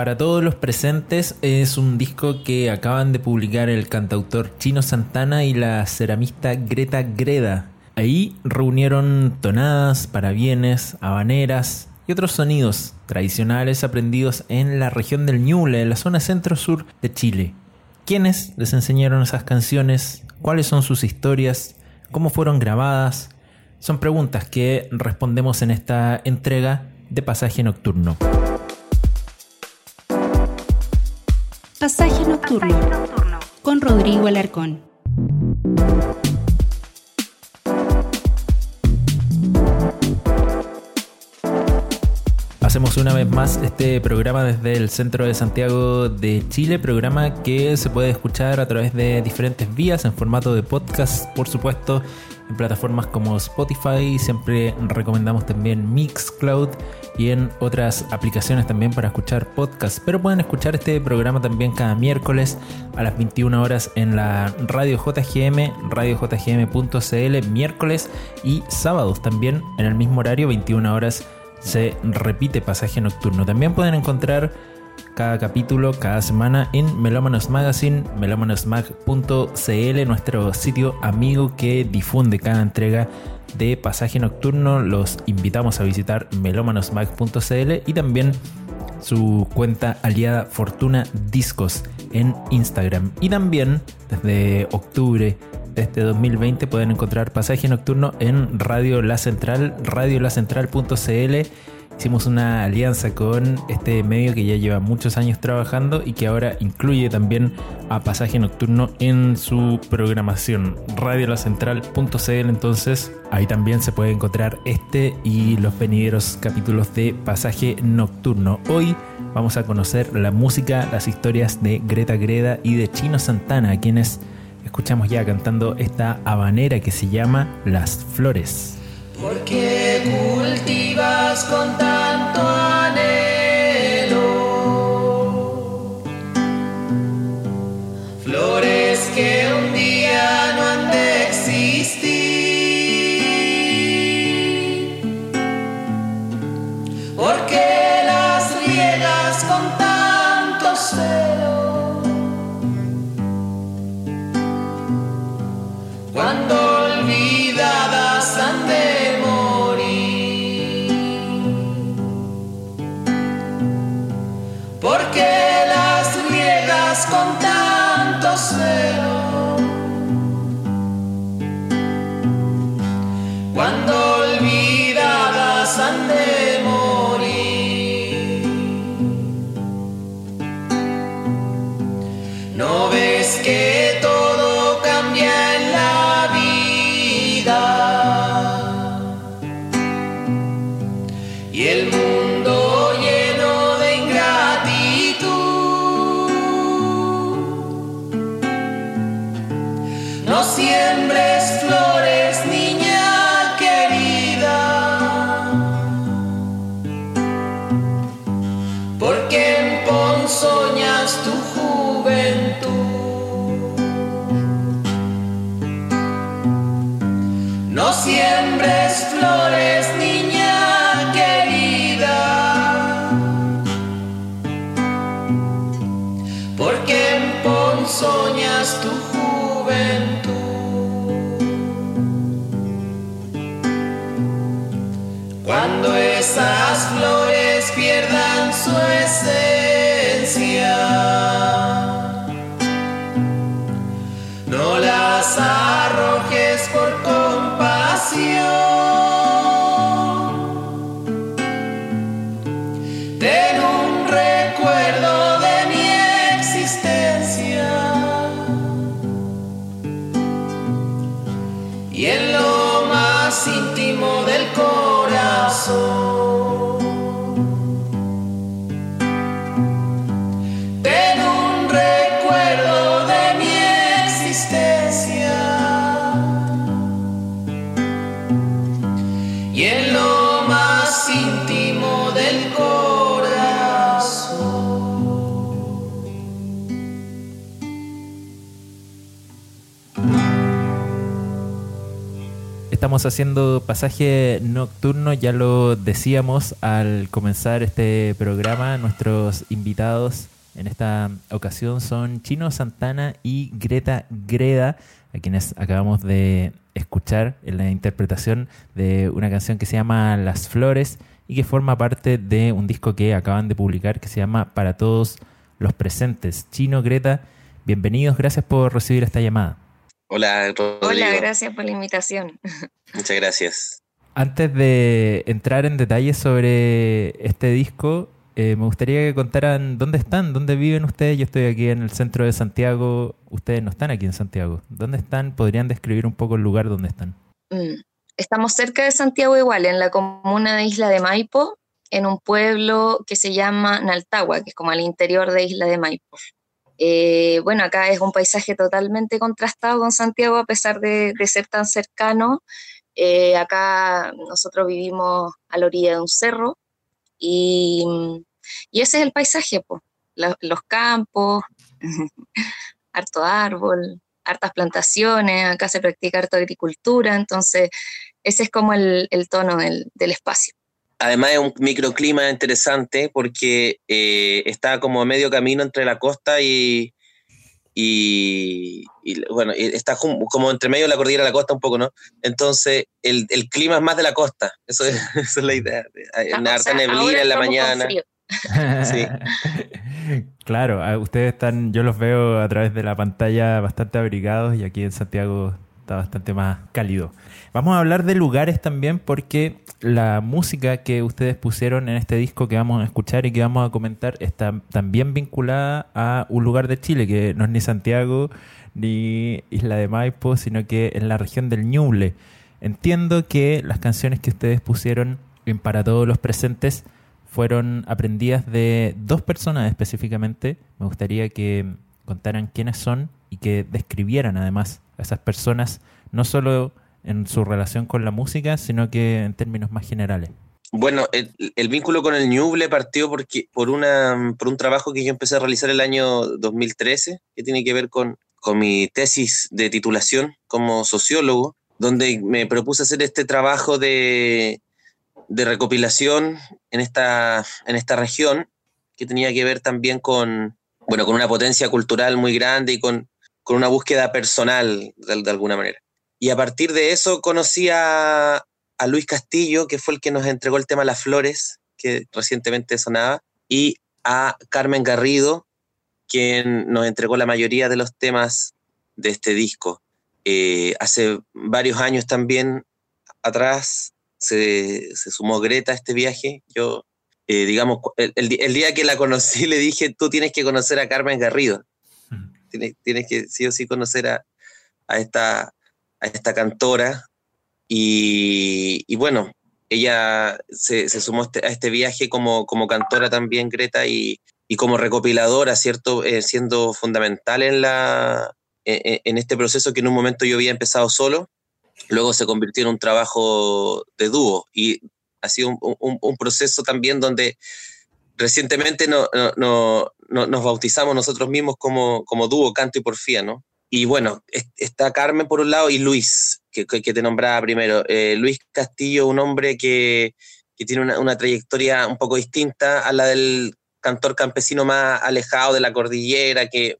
Para todos los presentes es un disco que acaban de publicar el cantautor Chino Santana y la ceramista Greta Greda. Ahí reunieron tonadas, parabienes, habaneras y otros sonidos tradicionales aprendidos en la región del Ñuble, la zona centro-sur de Chile. ¿Quiénes les enseñaron esas canciones? ¿Cuáles son sus historias? ¿Cómo fueron grabadas? Son preguntas que respondemos en esta entrega de Pasaje Nocturno. Pasaje Nocturno con Rodrigo Alarcón. Hacemos una vez más este programa desde el centro de Santiago de Chile, programa que se puede escuchar a través de diferentes vías en formato de podcast, por supuesto, en plataformas como Spotify, siempre recomendamos también Mixcloud y en otras aplicaciones también para escuchar podcasts. Pero pueden escuchar este programa también cada miércoles a las 21 horas en la radio JGM, radiojgm.cl, miércoles y sábados también en el mismo horario, 21 horas se repite pasaje nocturno. También pueden encontrar cada capítulo, cada semana en Melómanos Magazine, melómanosmag.cl, nuestro sitio amigo que difunde cada entrega de pasaje nocturno. Los invitamos a visitar melómanosmag.cl y también su cuenta aliada Fortuna Discos en Instagram. Y también desde octubre de este 2020 pueden encontrar pasaje nocturno en Radio La Central, radiolacentral.cl hicimos una alianza con este medio que ya lleva muchos años trabajando y que ahora incluye también a Pasaje Nocturno en su programación. Radiolacentral.cl entonces ahí también se puede encontrar este y los venideros capítulos de Pasaje Nocturno. Hoy vamos a conocer la música, las historias de Greta Greda y de Chino Santana, quienes escuchamos ya cantando esta habanera que se llama Las Flores. ¿Por qué cultivas con tanto anhelo flores que un día no han de existir? ¿Por qué las riegas con tanto celo? Cuando Cuando esas flores pierdan su esencia, no las arrojes Estamos haciendo pasaje nocturno, ya lo decíamos al comenzar este programa. Nuestros invitados en esta ocasión son Chino Santana y Greta Greda, a quienes acabamos de escuchar en la interpretación de una canción que se llama Las Flores y que forma parte de un disco que acaban de publicar que se llama Para todos los presentes. Chino, Greta, bienvenidos, gracias por recibir esta llamada. Hola, Rodrigo. Hola, gracias por la invitación. Muchas gracias. Antes de entrar en detalles sobre este disco, eh, me gustaría que contaran dónde están, dónde viven ustedes. Yo estoy aquí en el centro de Santiago. Ustedes no están aquí en Santiago. ¿Dónde están? ¿Podrían describir un poco el lugar donde están? Mm, Estamos cerca de Santiago igual, en la comuna de Isla de Maipo, en un pueblo que se llama Naltagua, que es como al interior de Isla de Maipo. Eh, bueno, acá es un paisaje totalmente contrastado con Santiago a pesar de, ser tan cercano. Eh, acá nosotros vivimos a la orilla de un cerro y, ese es el paisaje, los campos, harto árbol, hartas plantaciones, acá se practica harta agricultura, entonces ese es como el, tono del espacio. Además es un microclima interesante porque eh, está como a medio camino entre la costa y, y, bueno, está como entre medio de la cordillera de la costa un poco, ¿no? Entonces el, clima es más de la costa, eso es, la idea. Hay una harta neblina en la mañana. Sí. claro, ustedes están, yo los veo a través de la pantalla bastante abrigados y aquí en Santiago está bastante más cálido. Vamos a hablar de lugares también porque la música que ustedes pusieron en este disco que vamos a escuchar y que vamos a comentar está también vinculada a un lugar de Chile que no es ni Santiago ni Isla de Maipo, sino que es la región del Ñuble. Entiendo que las canciones que ustedes pusieron en Para todos los presentes fueron aprendidas de dos personas específicamente. Me gustaría que contaran quiénes son y que describieran además a esas personas, no solo en su relación con la música, sino que en términos más generales. Bueno, el, vínculo con el Ñuble partió porque, por, una, por un trabajo que yo empecé a realizar el año 2013, que tiene que ver con, con mi tesis de titulación como sociólogo, donde me propuse hacer este trabajo de, de recopilación en esta, en esta región, que tenía que ver también con, bueno, con una potencia cultural muy grande y con, con una búsqueda personal, de alguna manera. Y a partir de eso conocí a, Luis Castillo, que fue el que nos entregó el tema Las Flores, que recientemente sonaba, y a Carmen Garrido, quien nos entregó la mayoría de los temas de este disco. Eh, hace varios años también atrás se, sumó Greta a este viaje. Yo, eh, digamos, el, día que la conocí le dije, tú tienes que conocer a Carmen Garrido. Tienes, que sí o sí conocer a, a esta a esta cantora y, bueno, ella se, sumó este, a este viaje como, como cantora también, Greta, y, como recopiladora, ¿cierto? Eh, siendo fundamental en, la, e, e, en este proceso que en un momento yo había empezado solo, luego se convirtió en un trabajo de dúo y ha sido un, proceso también donde recientemente no, nos bautizamos nosotros mismos como, como dúo, canto y porfía, ¿no? Y bueno, está Carmen por un lado y Luis, que, que te nombraba primero. Eh, Luis Castillo, un hombre que, que tiene una, una, trayectoria un poco distinta a la del cantor campesino más alejado de la cordillera, que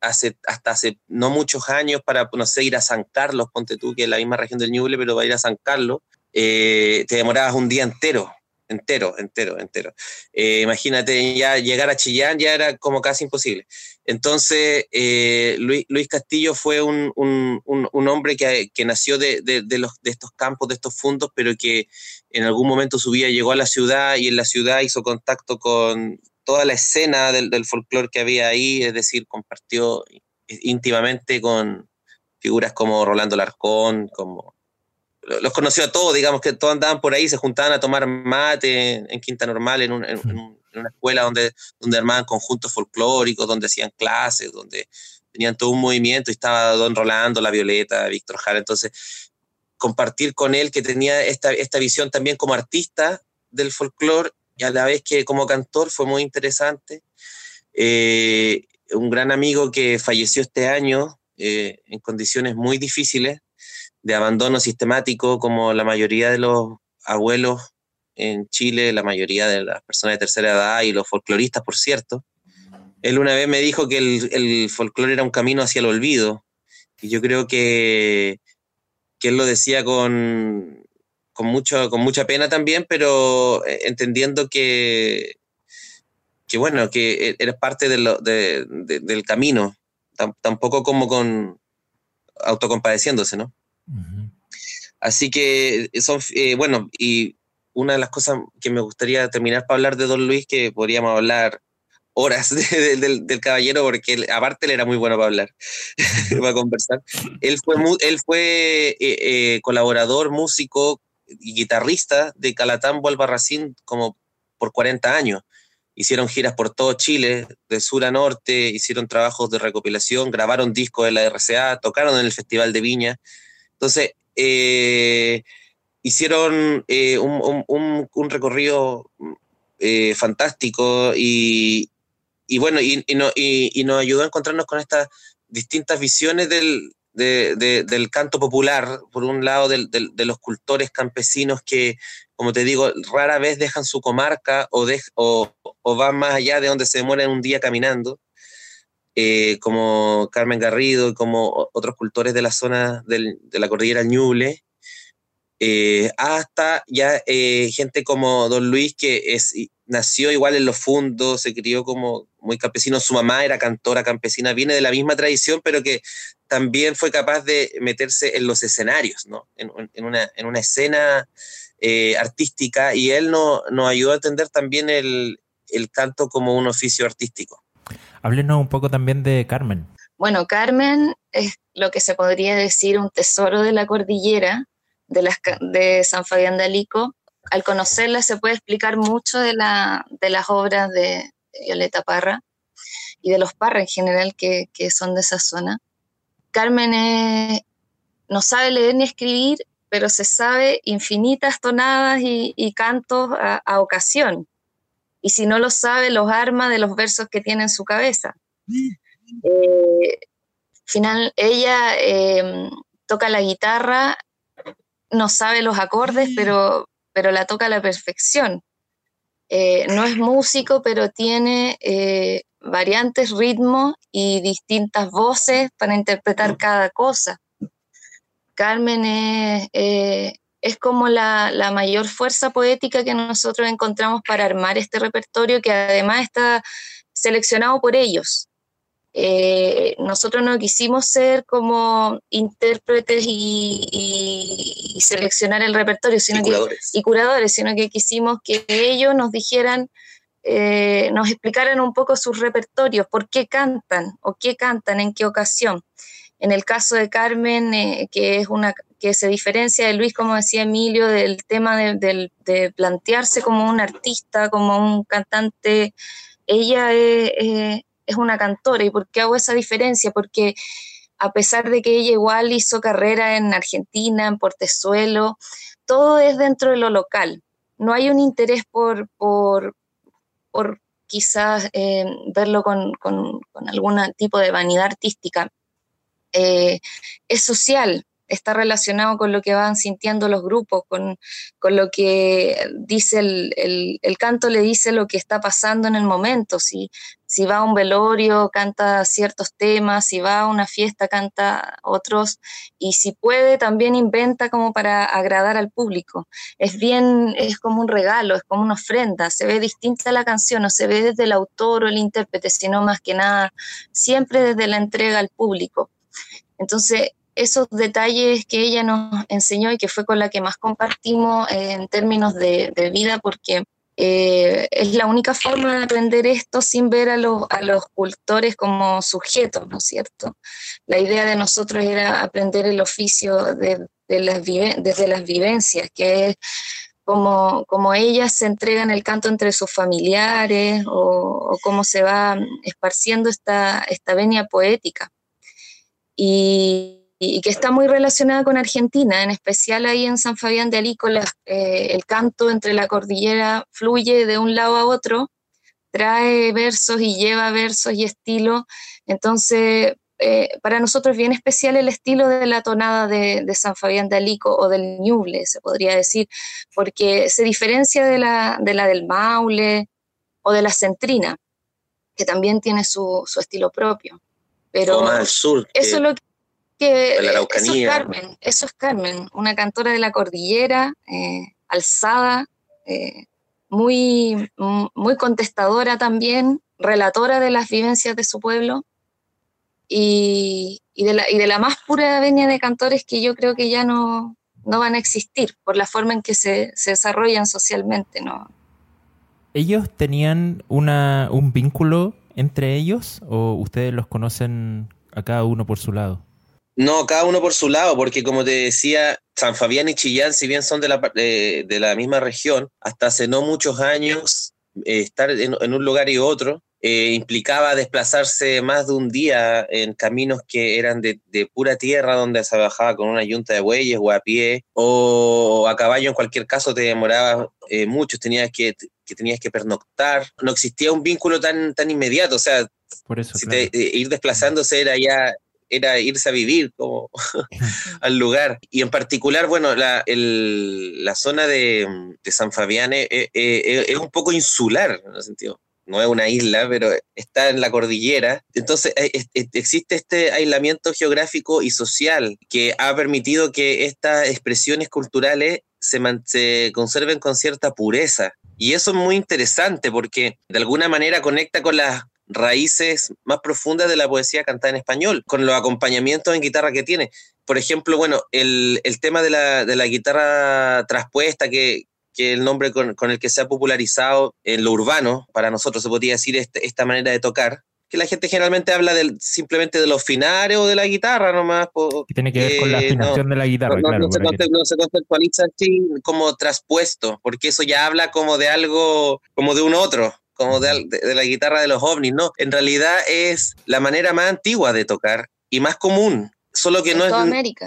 hace, hasta hace no muchos años para, no sé, ir a San Carlos, ponte tú, que es la misma región del Ñuble, pero va a ir a San Carlos, eh, te demorabas un día entero entero, entero, entero. Eh, imagínate, ya llegar a Chillán ya era como casi imposible. Entonces, eh, Luis, Castillo fue un, hombre que, nació de, los, de estos campos, de estos fundos, pero que en algún momento su vida llegó a la ciudad y en la ciudad hizo contacto con toda la escena del, del folclore que había ahí, es decir, compartió íntimamente con figuras como Rolando Larcón, como los conoció a todos, digamos que todos andaban por ahí, se juntaban a tomar mate en, Quinta Normal, en, una escuela donde, donde armaban conjuntos folclóricos, donde hacían clases, donde tenían todo un movimiento y estaba Don Rolando, La Violeta, Víctor Jara. Entonces, compartir con él que tenía esta, esta visión también como artista del folclore y a la vez que como cantor fue muy interesante. Eh, un gran amigo que falleció este año eh, en condiciones muy difíciles, de abandono sistemático, como la mayoría de los abuelos en Chile, la mayoría de las personas de tercera edad y los folcloristas, por cierto. Él una vez me dijo que el, folclore era un camino hacia el olvido, y yo creo que, que él lo decía con, con, mucho, con mucha pena también, pero eh, entendiendo que, que bueno, que e, eres parte de, del camino, tampoco como con autocompadeciéndose, ¿no? Así que son, eh, bueno, y una de las cosas que me gustaría terminar para hablar de Don Luis, que podríamos hablar horas del, caballero, porque aparte él era muy bueno para hablar, para conversar. Él fue, él fue eh, eh, colaborador, músico y guitarrista de Calatambo Albarracín como por 40 años. Hicieron giras por todo Chile, de sur a norte, hicieron trabajos de recopilación, grabaron discos de la RCA, tocaron en el Festival de Viña. Entonces, eh, hicieron eh, un, recorrido eh, fantástico y, bueno, y, nos ayudó a encontrarnos con estas distintas visiones del, del canto popular, por un lado de los cultores campesinos que, como te digo, rara vez dejan su comarca o, o, van más allá de donde se demoran un día caminando. Como Carmen Garrido y como otros cultores de la zona de la cordillera Ñuble, eh, hasta ya eh, gente como Don Luis, que nació igual en los fundos, se crió como muy campesino, su mamá era cantora campesina, viene de la misma tradición, pero que también fue capaz de meterse en los escenarios, ¿no? en, una, en una, escena eh, artística, y él no, nos ayudó a entender también el, el canto como un oficio artístico. Háblenos un poco también de Carmen. Bueno, Carmen es lo que se podría decir un tesoro de la cordillera, de, San Fabián de Alico. Al conocerla se puede explicar mucho de, la, de las obras de Violeta Parra y de los Parra en general que son de esa zona. Carmen no sabe leer ni escribir, pero se sabe infinitas tonadas y, cantos a, ocasión. Y si no lo sabe, los arma de los versos que tiene en su cabeza. Eh, final, ella eh, toca la guitarra no sabe los acordes, pero, pero la toca a la perfección. Eh, no es músico, pero tiene eh, variantes, ritmos y distintas voces para interpretar cada cosa. Carmen es, eh, es como la, la, mayor fuerza poética que nosotros encontramos para armar este repertorio que además está seleccionado por ellos. Eh, nosotros no quisimos ser como intérpretes y, seleccionar el repertorio, sino y curadores. Que, y curadores, sino que quisimos que ellos nos dijeran, eh, nos explicaran un poco sus repertorios, por qué cantan o qué cantan, en qué ocasión. En el caso de Carmen, eh, que es una que se diferencia de Luis, como decía Emilio, del tema de, de plantearse como un artista, como un cantante, ella es es una cantora. ¿Y por qué hago esa diferencia? Porque a pesar de que ella igual hizo carrera en Argentina, en Portezuelo, todo es dentro de lo local. No hay un interés por, por, por quizás eh, verlo con, con, algún tipo de vanidad artística. Eh, es social, está relacionado con lo que van sintiendo los grupos, con, lo que dice el, el, canto, le dice lo que está pasando en el momento. Si, si va a un velorio, canta ciertos temas, si va a una fiesta, canta otros, y si puede, también inventa como para agradar al público. Es bien, es como un regalo, es como una ofrenda, se ve distinta la canción, no se ve desde el autor o el intérprete, sino más que nada, siempre desde la entrega al público. Entonces, esos detalles que ella nos enseñó y que fue con la que más compartimos en términos de, vida, porque eh, es la única forma de aprender esto sin ver a los, a los cultores como sujetos, ¿no es cierto? La idea de nosotros era aprender el oficio de, las desde las vivencias, que es como, como ellas se entregan el canto entre sus familiares o, o cómo se va esparciendo esta, esta venia poética. Y, y, que está muy relacionada con Argentina, en especial ahí en San Fabián de Alícola, eh, el canto entre la cordillera fluye de un lado a otro, trae versos y lleva versos y estilo, entonces eh, para nosotros es bien especial el estilo de la tonada de, San Fabián de Alico o del Ñuble, se podría decir, porque se diferencia de la, de la del Maule o de la Centrina, que también tiene su, estilo propio. Pero al sur. Eso es lo que... eso es Carmen, eso es Carmen, una cantora de la cordillera, eh, alzada, eh, muy, muy contestadora también, relatora de las vivencias de su pueblo y, de, la, y de la más pura venia de cantores que yo creo que ya no, no van a existir por la forma en que se, se desarrollan socialmente. ¿no? ¿Ellos tenían una, un vínculo entre ellos o ustedes los conocen a cada uno por su lado? No, cada uno por su lado, porque como te decía, San Fabián y Chillán, si bien son de la, de, la misma región, hasta hace no muchos años eh, estar en, en, un lugar y otro eh, implicaba desplazarse más de un día en caminos que eran de, pura tierra, donde se bajaba con una yunta de bueyes o a pie, o a caballo en cualquier caso te demoraba eh, mucho, tenías que, tenías que pernoctar, no existía un vínculo tan, tan inmediato, o sea, Por eso, eh, ir desplazándose era ya era irse a vivir como al lugar. Y en particular, bueno, la, la zona de, San Fabián es, es, un poco insular, en el sentido no es una isla, pero está en la cordillera. Entonces eh, existe este aislamiento geográfico y social que ha permitido que estas expresiones culturales se, se conserven con cierta pureza. Y eso es muy interesante porque de alguna manera conecta con las raíces más profundas de la poesía cantada en español, con los acompañamientos en guitarra que tiene. Por ejemplo, bueno, el, el tema de la, de la guitarra traspuesta que, que el nombre con, el que se ha popularizado en lo urbano, para nosotros se podría decir este, esta manera de tocar, que la gente generalmente habla del, simplemente de los finares o de la guitarra nomás. que tiene que ver con la afinación de la guitarra, no, claro. No se, conceptualiza así como traspuesto, porque eso ya habla como de algo, como de un otro, como de, de, la guitarra de los ovnis, ¿no? En realidad es la manera más antigua de tocar y más común. Solo que no toda es. América.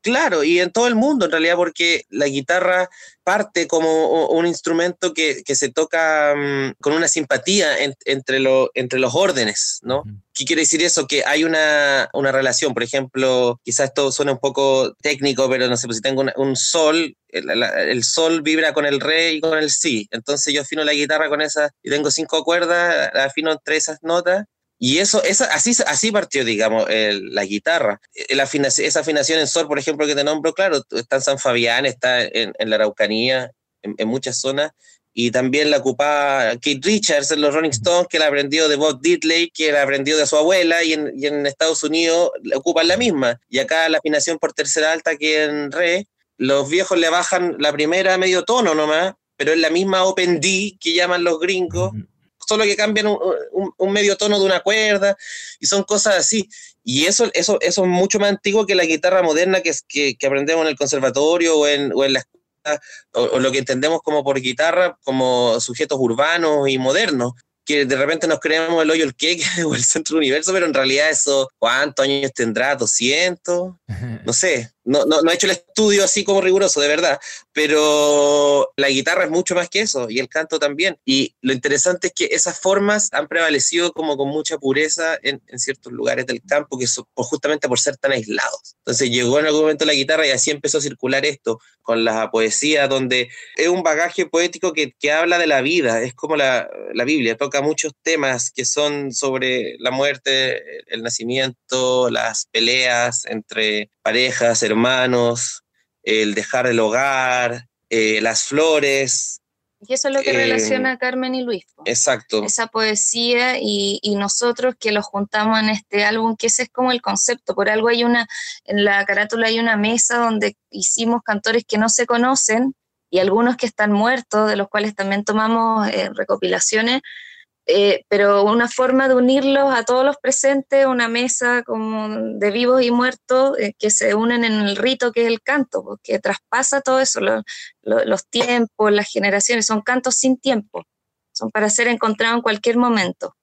claro, y en todo el mundo en realidad, porque la guitarra parte como un instrumento que, se toca mm, con una simpatía entre, entre los órdenes, ¿no? ¿Qué quiere decir eso? Que hay una, relación, por ejemplo, quizás esto suena un poco técnico, pero no sé, pues si tengo un sol, el, el, sol vibra con el re y con el si, entonces yo afino la guitarra con esa y tengo cinco cuerdas, afino entre esas notas y eso, esa, así, así partió, digamos, la guitarra. esa afinación en sol, por ejemplo, que te nombro, claro, está en San Fabián, está en, la Araucanía, en, muchas zonas, y también la ocupaba Kate Richards en los Rolling Stones, que la aprendió de Bob Diddley, que la aprendió de su abuela, y en, en Estados Unidos ocupan la misma. Y acá la afinación por tercera alta que en re, los viejos le bajan la primera medio tono nomás, pero es la misma Open D que llaman los gringos solo que cambian un, medio tono de una cuerda y son cosas así. Y eso, eso, eso es mucho más antiguo que la guitarra moderna que, que, que aprendemos en el conservatorio o en, o en la escuela, o, lo que entendemos como por guitarra, como sujetos urbanos y modernos que de repente nos creemos el hoyo el qué o el centro del universo, pero en realidad eso, ¿cuántos años tendrá? ¿200? No sé, no, no, no, he hecho el estudio así como riguroso, de verdad, pero la guitarra es mucho más que eso y el canto también. Y lo interesante es que esas formas han prevalecido como con mucha pureza en, en ciertos lugares del campo, que son, justamente por ser tan aislados. Entonces llegó en algún momento la guitarra y así empezó a circular esto con la poesía, donde es un bagaje poético que, que habla de la vida, es como la, la Biblia, toca muchos temas que son sobre la muerte, el nacimiento, las peleas entre parejas, hermanos, el dejar el hogar, eh, las flores. Y eso es lo que eh, relaciona a Carmen y Luis. Exacto. Esa poesía y, y, nosotros que lo juntamos en este álbum, que ese es como el concepto. Por algo hay una, en la carátula hay una mesa donde hicimos cantores que no se conocen y algunos que están muertos, de los cuales también tomamos eh, recopilaciones, eh, pero una forma de unirlos a todos los presentes, una mesa como de vivos y muertos eh, que se unen en el rito que es el canto, porque traspasa todo eso, los tiempos, las generaciones, son cantos sin tiempo, son para ser encontrados en cualquier momento.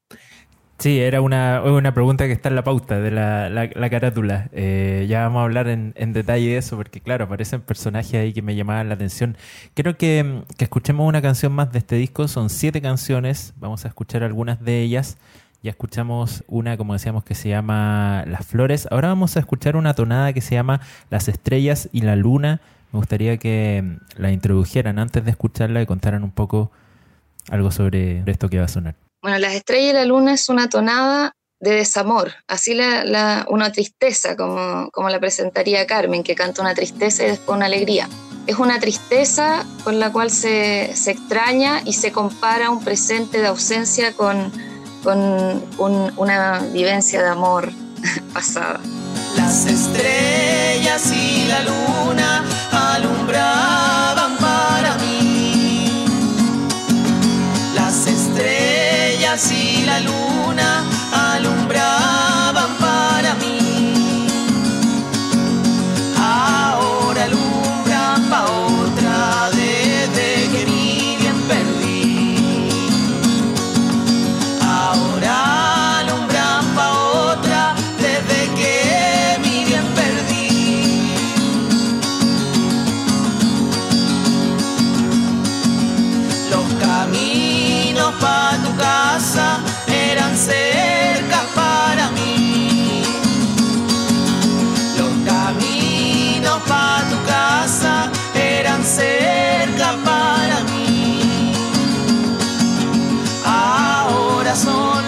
Sí, era una, una pregunta que está en la pauta de la, la, carátula. Eh, ya vamos a hablar en, en, detalle de eso, porque claro, aparecen personajes ahí que me llamaban la atención. Quiero que, que, escuchemos una canción más de este disco. Son siete canciones, vamos a escuchar algunas de ellas. Ya escuchamos una, como decíamos, que se llama Las Flores. Ahora vamos a escuchar una tonada que se llama Las Estrellas y la Luna. Me gustaría que mm, la introdujeran antes de escucharla y contaran un poco algo sobre esto que va a sonar. Bueno, Las Estrellas y la Luna es una tonada de desamor, así la, una tristeza, como, como la presentaría Carmen, que canta una tristeza y después una alegría. Es una tristeza con la cual se, se extraña y se compara un presente de ausencia con, con un, una vivencia de amor pasada. Las estrellas y la luna alumbraban estrellas y la luna alumbraban para mí. Ahora alumbran pa' otra desde que mi bien perdí. Ahora alumbran pa' otra desde que mi bien perdí. Los caminos pa' tu casa eran cerca para mí. Los caminos para tu casa eran cerca para mí. Ahora son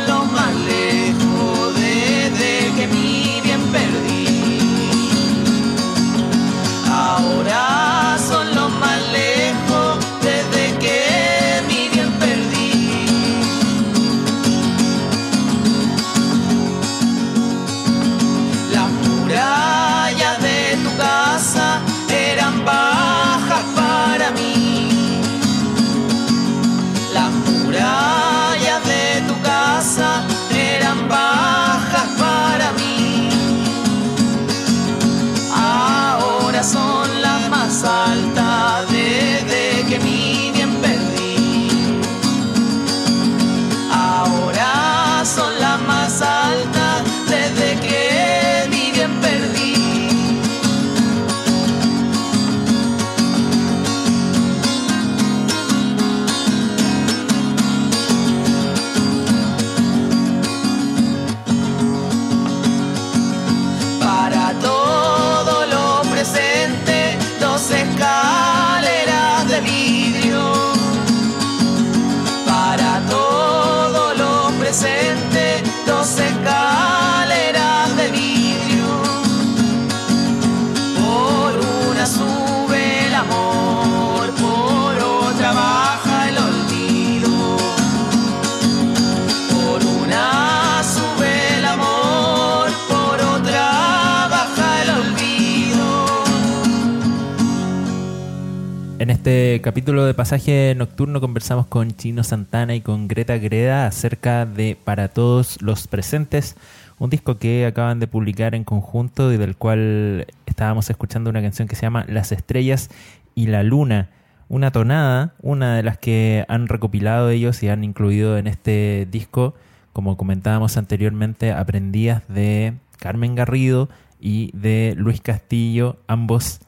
de Pasaje Nocturno conversamos con Chino Santana y con Greta Greda acerca de Para Todos los Presentes, un disco que acaban de publicar en conjunto y del cual estábamos escuchando una canción que se llama Las Estrellas y la Luna. Una tonada, una de las que han recopilado ellos y han incluido en este disco, como comentábamos anteriormente, aprendías de Carmen Garrido y de Luis Castillo, ambos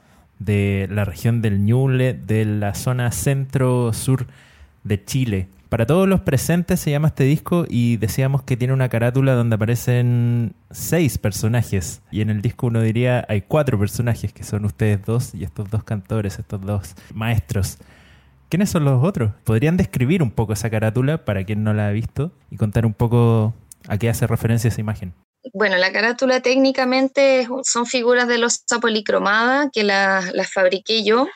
de la región del Ñuble, de la zona centro-sur de Chile. Para todos los presentes se llama este disco y decíamos que tiene una carátula donde aparecen seis personajes. Y en el disco uno diría hay cuatro personajes que son ustedes dos y estos dos cantores, estos dos maestros. ¿Quiénes son los otros? ¿Podrían describir un poco esa carátula para quien no la ha visto y contar un poco a qué hace referencia esa imagen? Bueno, la carátula técnicamente son figuras de losa policromada que las las fabriqué yo.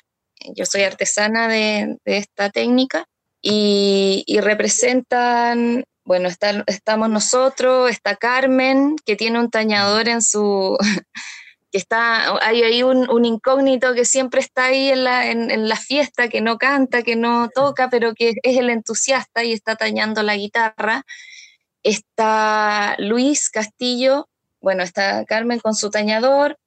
Yo soy artesana de, esta técnica y, representan, bueno, estamos nosotros, está Carmen, que tiene un tañador en su... que está, hay ahí un, un incógnito que siempre está ahí en la, en, en la fiesta, que no canta, que no toca, pero que es el entusiasta y está tañando la guitarra está Luis Castillo, bueno, está Carmen con su tañador,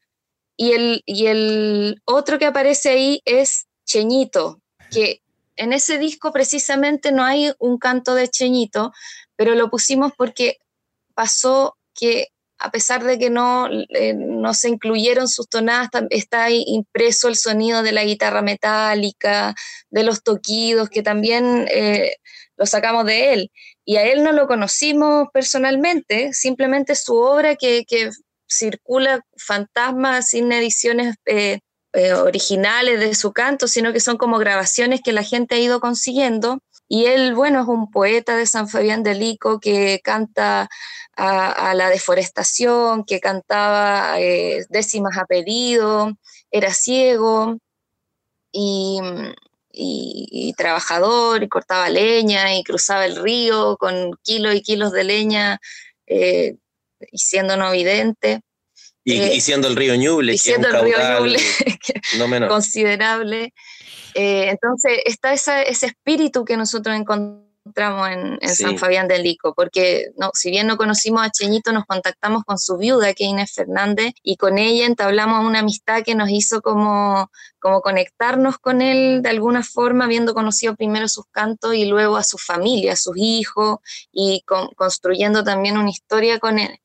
y el, y el otro que aparece ahí es Cheñito, que en ese disco precisamente no hay un canto de Cheñito, pero lo pusimos porque pasó que a pesar de que no, eh, no se incluyeron sus tonadas, está impreso el sonido de la guitarra metálica, de los toquidos, que también eh, lo sacamos de él. Y a él no lo conocimos personalmente, simplemente su obra que, circula fantasma sin ediciones eh, originales de su canto, sino que son como grabaciones que la gente ha ido consiguiendo. Y él, bueno, es un poeta de San Fabián de Lico que canta a, la deforestación, que cantaba eh, décimas a pedido, era ciego y, trabajador, y cortaba leña, y cruzaba el río con kilos y kilos de leña, eh, y siendo no vidente. Y, siendo el río Ñuble, que es un el río Ñuble, no considerable. Eh, entonces está ese espíritu que nosotros encontramos en, San Fabián del Lico, porque no, si bien no conocimos a Cheñito, nos contactamos con su viuda, que es Inés Fernández, y con ella entablamos una amistad que nos hizo como, como conectarnos con él de alguna forma, habiendo conocido primero sus cantos y luego a su familia, a sus hijos, y construyendo también una historia con él.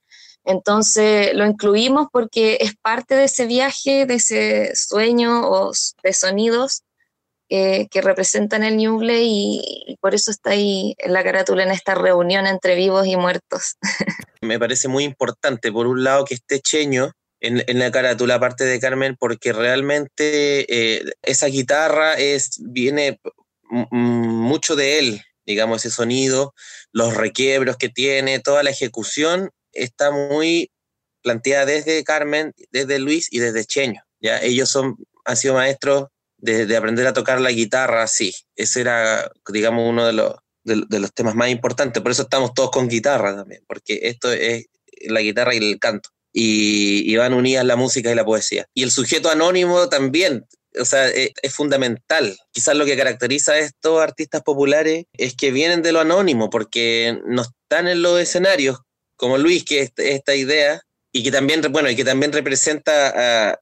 Entonces lo incluimos porque es parte de ese viaje, de ese sueño o de sonidos que representan el Ñuble y, por eso está ahí en la carátula en esta reunión entre vivos y muertos. Me parece muy importante, por un lado, que esté Cheño en, la carátula, aparte de Carmen, porque realmente eh, esa guitarra es, viene mucho de él, digamos, ese sonido, los requiebros que tiene, toda la ejecución está muy planteada desde Carmen, desde Luis y desde Cheño. ¿ya? Ellos son, han sido maestros de, aprender a tocar la guitarra, sí. Ese era, digamos, uno de los, de, los temas más importantes. Por eso estamos todos con guitarra también, porque esto es la guitarra y el canto. Y, van unidas la música y la poesía. Y el sujeto anónimo también, o sea, es, es, fundamental. Quizás lo que caracteriza a estos artistas populares es que vienen de lo anónimo, porque no están en los escenarios, como Luis, que es esta idea, y que también, bueno, y que también representa a,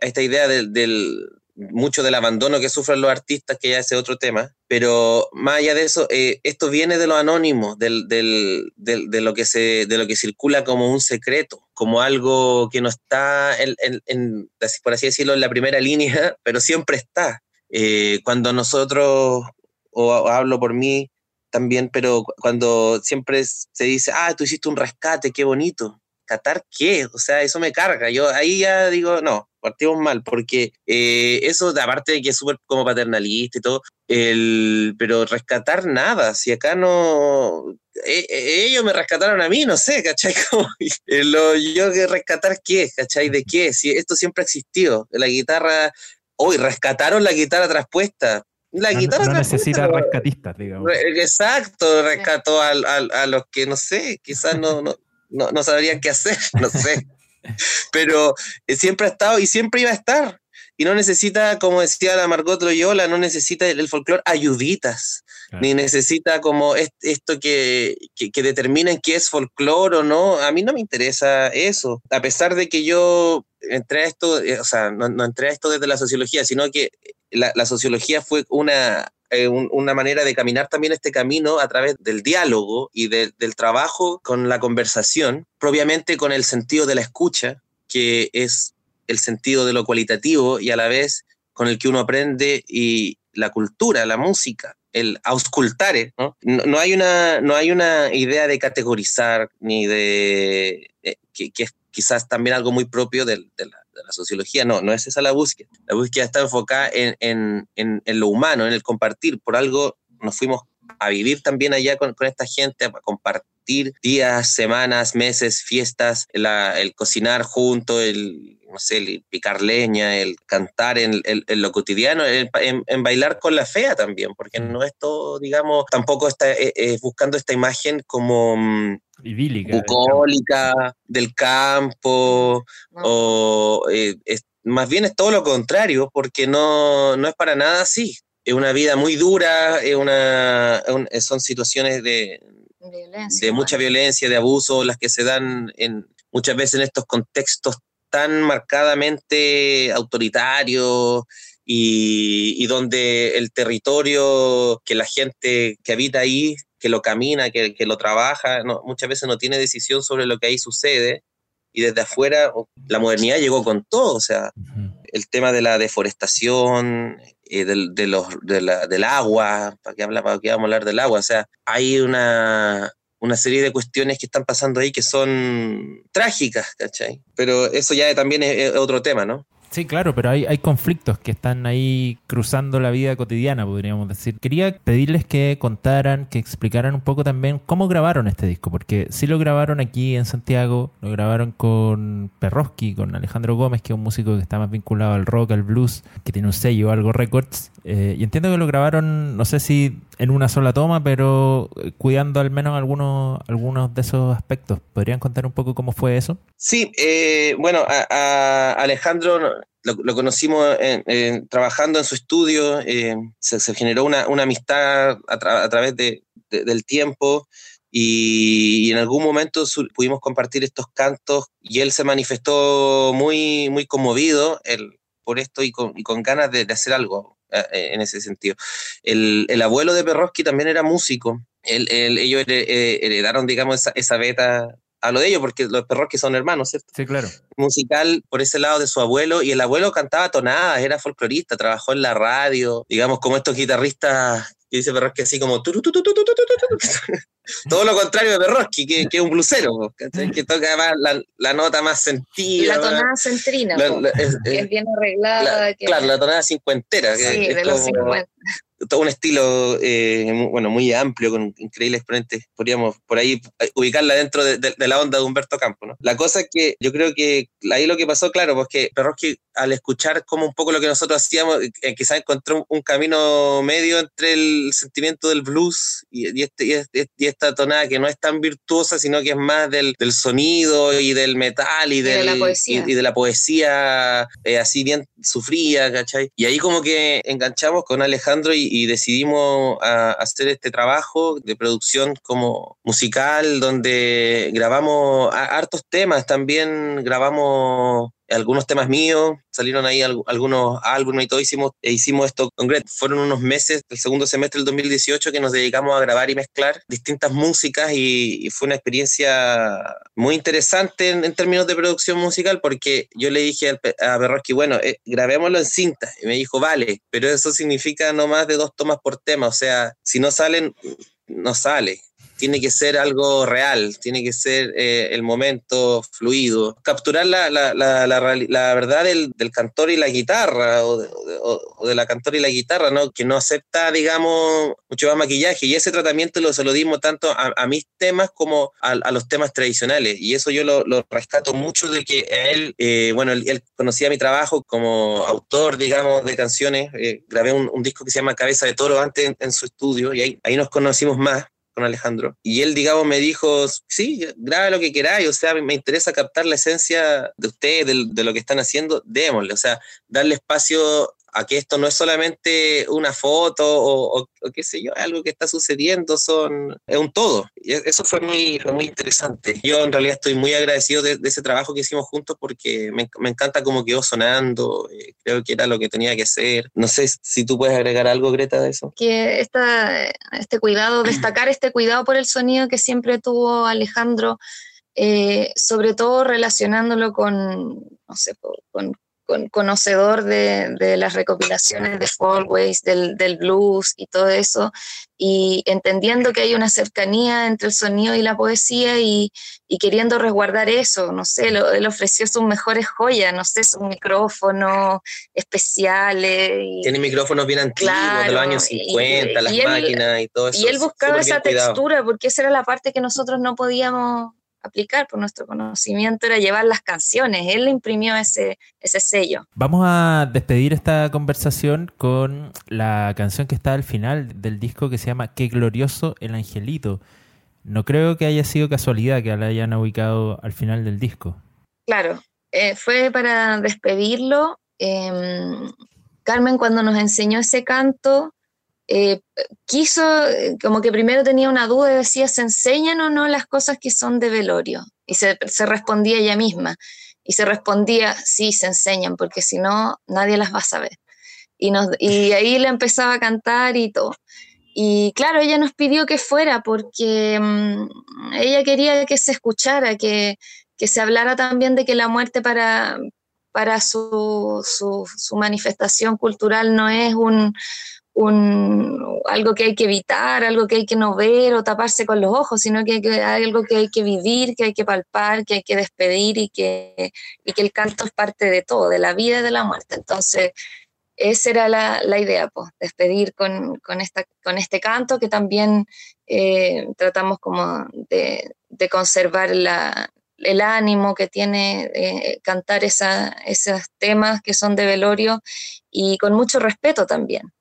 esta idea del, mucho del abandono que sufren los artistas, que ya es otro tema, pero más allá de eso, eh, esto viene de lo anónimo, del, del, de, lo que se, de lo que circula como un secreto, como algo que no está, en, en, por así decirlo, en la primera línea, pero siempre está. Eh, cuando nosotros, o hablo por mí también, pero cuando siempre se dice, ah, tú hiciste un rescate, qué bonito. ¿Catar qué? O sea, eso me carga. Yo ahí ya digo, no, partimos mal, porque eh, eso, aparte de que es súper como paternalista y todo, el, pero rescatar nada, si acá no, e, e, ellos me rescataron a mí, no sé, ¿cachai? lo, yo que rescatar qué, ¿cachai? ¿De qué? Si esto siempre ha existido, la guitarra, hoy rescataron la guitarra traspuesta, la guitarra no necesita rescatistas, digamos. Exacto, rescató a, a, los que no sé, quizás no, no, no, no, sabrían qué hacer, no sé. pero eh, siempre ha estado y siempre iba a estar. Y no necesita, como decía la Margot Loyola, no necesita el, folclore ayuditas, ni necesita como esto que, que, determinen qué es folclore o no. A mí no me interesa eso. A pesar de que yo entré a esto, eh, o sea, no, no entré a esto desde la sociología, sino que la, la sociología fue una, eh, una manera de caminar también este camino a través del diálogo y del trabajo con la conversación, propiamente con el sentido de la escucha, que es el sentido de lo cualitativo y a la vez con el que uno aprende y la cultura, la música, el auscultare, ¿no? No, hay, una, no hay una idea de categorizar ni de... Eh, que, es quizás también algo muy propio de, de la la sociología, no, no es esa la búsqueda. La búsqueda está enfocada en, en, en, lo humano, en el compartir. Por algo nos fuimos a vivir también allá con, con esta gente, a compartir días, semanas, meses, fiestas, el cocinar junto, el, no sé, el picar leña, el cantar en, lo cotidiano, en, bailar con la fea también, porque no es todo, digamos, tampoco está eh, eh, buscando esta imagen como mm, idílica. Bucólica, del campo, o eh, más bien es todo lo contrario, porque no, no es para nada así. Es una vida muy dura, es una, son situaciones de, de mucha violencia, de abuso, las que se dan en, muchas veces en estos contextos tan marcadamente autoritarios y, y, donde el territorio que la gente que habita ahí que lo camina, que, que lo trabaja, no, muchas veces no tiene decisión sobre lo que ahí sucede y desde afuera la modernidad llegó con todo, o sea, el tema de la deforestación, eh, del, de los, del agua, ¿para qué, habla, para qué vamos a hablar del agua? O sea, hay una, una serie de cuestiones que están pasando ahí que son trágicas, ¿cachai? Pero eso ya también es otro tema, ¿no? Sí, claro, pero hay, hay conflictos que están ahí cruzando la vida cotidiana, podríamos decir. Quería pedirles que contaran, que explicaran un poco también cómo grabaron este disco, porque sí lo grabaron aquí en Santiago, lo grabaron con Perroski, con Alejandro Gómez, que es un músico que está más vinculado al rock, al blues, que tiene un sello, algo records. Eh, y entiendo que lo grabaron, no sé si en una sola toma, pero eh, cuidando al menos algunos, algunos de esos aspectos. ¿Podrían contar un poco cómo fue eso? Sí, eh, bueno, a, Alejandro lo, conocimos trabajando en su estudio, eh, se, generó una, amistad a, través de, del tiempo y, en algún momento pudimos compartir estos cantos y él se manifestó muy, muy conmovido por esto y con, ganas de, hacer algo en ese sentido. El, abuelo de Perroski también era músico. ellos heredaron, digamos, esa, esa beta hablo de ellos porque los perros que son hermanos, ¿cierto? Sí, claro. Musical por ese lado de su abuelo y el abuelo cantaba tonadas, era folclorista, trabajó en la radio, digamos como estos guitarristas que dice Perroski así como todo lo contrario de Perroski, que, que es un blusero, que toca más la, nota más sentida. La tonada centrina, es, bien arreglada. Claro, la tonada cincuentera. Sí, de los 50 todo un estilo eh, bueno, muy amplio, con increíbles exponentes. Podríamos por ahí eh, ubicarla dentro de, la onda de Humberto Campo. ¿no? La cosa es que yo creo que ahí lo que pasó, claro, pues que Perroski al escuchar como un poco lo que nosotros hacíamos, eh, quizás encontró un, camino medio entre el sentimiento del blues y, este, y, esta tonada que no es tan virtuosa, sino que es más del, sonido y del metal y, de, la poesía, y, de la poesía así bien sufría, ¿cachai? Y ahí como que enganchamos con Alejandro y, y decidimos hacer este trabajo de producción como musical, donde grabamos hartos temas, también grabamos algunos temas míos, salieron ahí algunos álbumes y todo, hicimos, e hicimos esto con Gret. Fueron unos meses del segundo semestre del 2018 que nos dedicamos a grabar y mezclar distintas músicas y, fue una experiencia muy interesante en, términos de producción musical porque yo le dije a Berroski, bueno, eh, grabémoslo en cinta y me dijo, vale, pero eso significa no más de dos tomas por tema, o sea, si no salen, no sale tiene que ser algo real, tiene que ser eh, el momento fluido, capturar la, la, la, verdad del, del, cantor y la guitarra, o de, la cantora y la guitarra, ¿no? que no acepta, digamos, mucho más maquillaje. Y ese tratamiento lo, se lo dimos tanto a, mis temas como a, los temas tradicionales. Y eso yo lo, rescato mucho de que él, eh, bueno, él, conocía mi trabajo como autor, digamos, de canciones. Eh, grabé un, disco que se llama Cabeza de Toro antes en, su estudio y ahí, ahí nos conocimos más con Alejandro. Y él, digamos, me dijo, sí, grabe lo que queráis, o sea, me interesa captar la esencia de ustedes, de, de, lo que están haciendo, démosle, o sea, darle espacio a que esto no es solamente una foto o, qué sé yo, algo que está sucediendo, son, es un todo. Y e, eso fue muy, muy interesante. Yo en realidad estoy muy agradecido de, ese trabajo que hicimos juntos porque me, me, encanta cómo quedó sonando, eh, creo que era lo que tenía que ser. No sé si tú puedes agregar algo, Greta, de eso. Que esta, este cuidado, destacar este cuidado por el sonido que siempre tuvo Alejandro. Eh, sobre todo relacionándolo con, no sé, con, conocedor de, las recopilaciones de Folkways, del, del, blues y todo eso, y entendiendo que hay una cercanía entre el sonido y la poesía y, queriendo resguardar eso, no sé, él ofreció sus mejores joyas, no sé, sus micrófonos especiales. Tiene micrófonos bien antiguos, de los años 50, las máquinas y todo eso. Y él buscaba esa textura, porque esa era la parte que nosotros no podíamos aplicar por nuestro conocimiento era llevar las canciones. Él le imprimió ese, ese sello. Vamos a despedir esta conversación con la canción que está al final del disco que se llama Qué glorioso el angelito. No creo que haya sido casualidad que la hayan ubicado al final del disco. Claro, eh, fue para despedirlo. Em, Carmen cuando nos enseñó ese canto, eh, quiso, eh, como que primero tenía una duda y decía, ¿se enseñan o no las cosas que son de velorio? Y se, respondía ella misma. Y se respondía, sí, se enseñan, porque si no, nadie las va a saber. Y, nos, y ahí le empezaba a cantar y todo. Y claro, ella nos pidió que fuera porque mm, ella quería que se escuchara, que, que se hablara también de que la muerte para, para su, su, su manifestación cultural no es un, un, algo que hay que evitar, algo que hay que no ver o taparse con los ojos, sino que hay, algo que hay que vivir, que hay que palpar, que hay que despedir y que, y que el canto es parte de todo, de la vida y de la muerte. Entonces, esa era la, la idea, pues, despedir con, con, esta, con este canto que también eh, tratamos como de, de conservar la, el ánimo que tiene eh, cantar esa, esos temas que son de velorio y con mucho respeto también.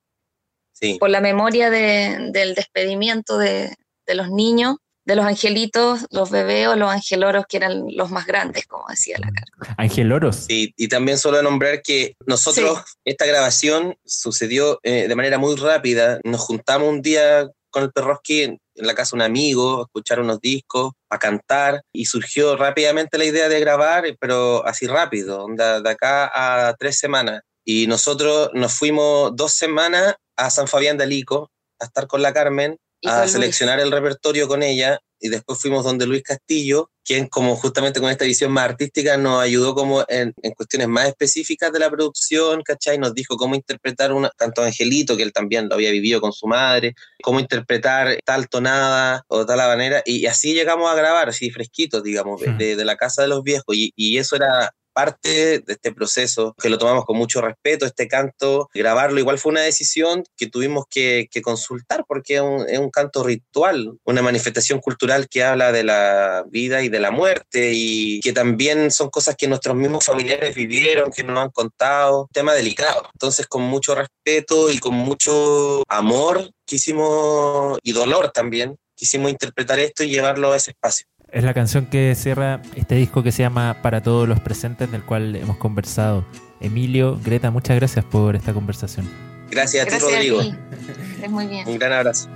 Sí. Por la memoria de, del despedimiento de, de, los niños, de los angelitos, los bebés o los angeloros que eran los más grandes, como decía la carta. Angeloros. Sí, y también solo nombrar que nosotros, sí. esta grabación sucedió eh, de manera muy rápida. Nos juntamos un día con el Perroski en, en la casa de un amigo, a escuchar unos discos, a cantar, y surgió rápidamente la idea de grabar, pero así rápido, de, de acá a tres semanas. Y nosotros nos fuimos dos semanas a San Fabián de Alico a estar con la Carmen, a seleccionar Luis. el repertorio con ella, y después fuimos donde Luis Castillo, quien como justamente con esta visión más artística nos ayudó como en, en, cuestiones más específicas de la producción, ¿cachai? Nos dijo cómo interpretar una, tanto Angelito, que él también lo había vivido con su madre, cómo interpretar tal tonada o tal manera, y, y así llegamos a grabar, así fresquitos, digamos, de, de, la casa de los viejos, y, y eso era parte de este proceso, que lo tomamos con mucho respeto, este canto, grabarlo igual fue una decisión que tuvimos que, consultar porque es un, es un, canto ritual, una manifestación cultural que habla de la vida y de la muerte y que también son cosas que nuestros mismos familiares vivieron, que nos han contado, tema delicado. Entonces con mucho respeto y con mucho amor quisimos, y dolor también, quisimos interpretar esto y llevarlo a ese espacio. Es la canción que cierra este disco que se llama Para todos los presentes, del cual hemos conversado. Emilio, Greta, muchas gracias por esta conversación. Gracias, gracias a ti, Rodrigo. A ti. Es muy bien. Un gran abrazo.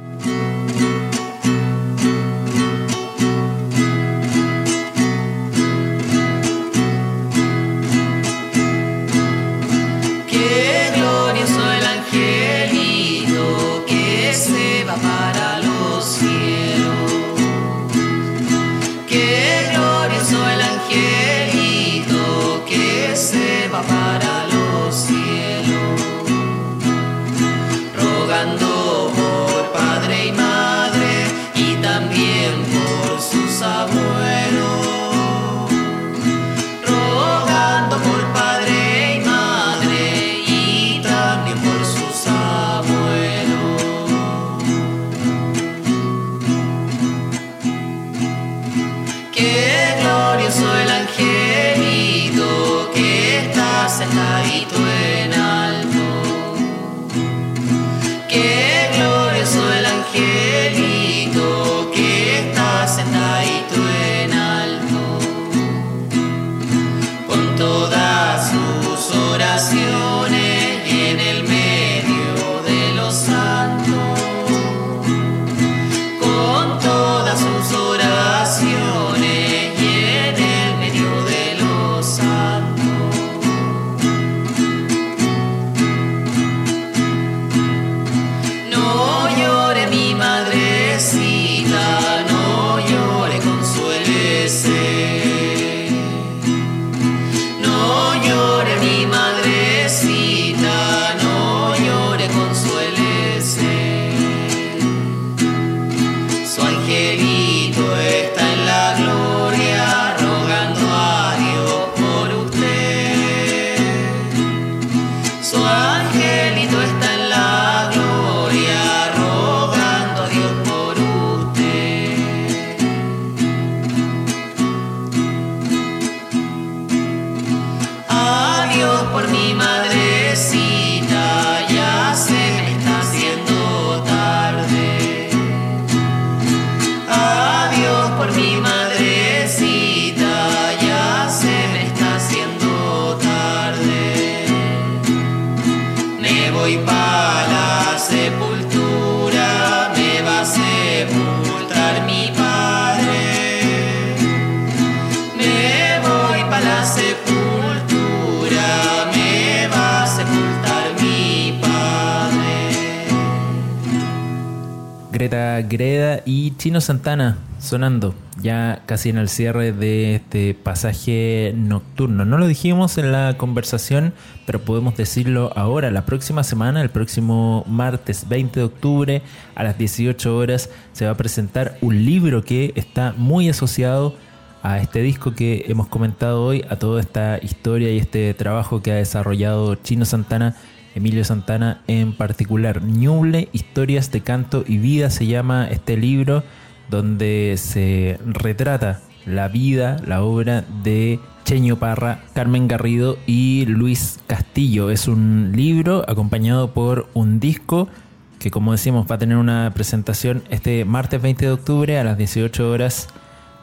Voy para la sepultura, me va a sepultar mi padre. Me voy para la sepultura, me va a sepultar mi padre. Greta Greda y Chino Santana sonando ya casi en el cierre de este pasaje nocturno. No lo dijimos en la conversación, pero podemos decirlo ahora. La próxima semana, el próximo martes 20 de octubre a las 18 horas, se va a presentar un libro que está muy asociado a este disco que hemos comentado hoy, a toda esta historia y este trabajo que ha desarrollado Chino Santana, Emilio Santana en particular. Ñuble, Historias de Canto y Vida se llama este libro donde se retrata la vida, la obra de Cheño Parra, Carmen Garrido y Luis Castillo. Es un libro acompañado por un disco que como decimos va a tener una presentación este martes 20 de octubre a las 18 horas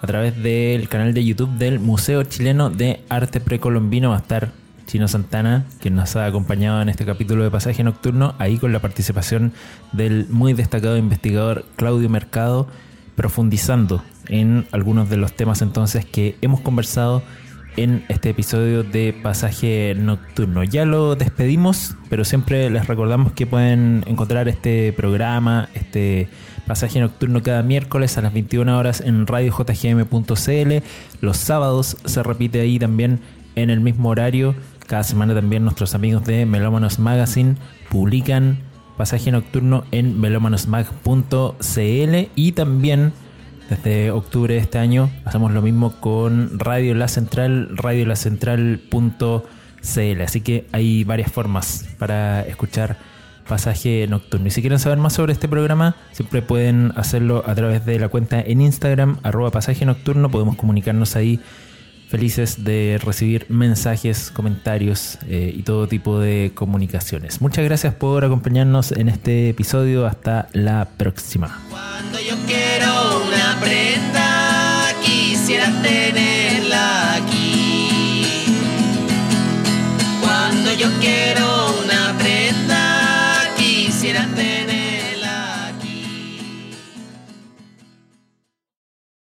a través del canal de YouTube del Museo Chileno de Arte Precolombino. Va a estar Chino Santana, quien nos ha acompañado en este capítulo de Pasaje Nocturno, ahí con la participación del muy destacado investigador Claudio Mercado profundizando en algunos de los temas entonces que hemos conversado en este episodio de Pasaje Nocturno. Ya lo despedimos, pero siempre les recordamos que pueden encontrar este programa, este Pasaje Nocturno cada miércoles a las 21 horas en radiojgm.cl. Los sábados se repite ahí también en el mismo horario. Cada semana también nuestros amigos de Melómanos Magazine publican pasaje nocturno en melomanosmag.cl y también desde octubre de este año hacemos lo mismo con Radio La Central, radiolacentral.cl. Así que hay varias formas para escuchar pasaje nocturno. Y si quieren saber más sobre este programa, siempre pueden hacerlo a través de la cuenta en Instagram, arroba pasaje nocturno. Podemos comunicarnos ahí felices de recibir mensajes, comentarios eh, y todo tipo de comunicaciones. Muchas gracias por acompañarnos en este episodio. Hasta la próxima. Cuando yo quiero una prenda, quisiera tenerla aquí. Cuando yo quiero una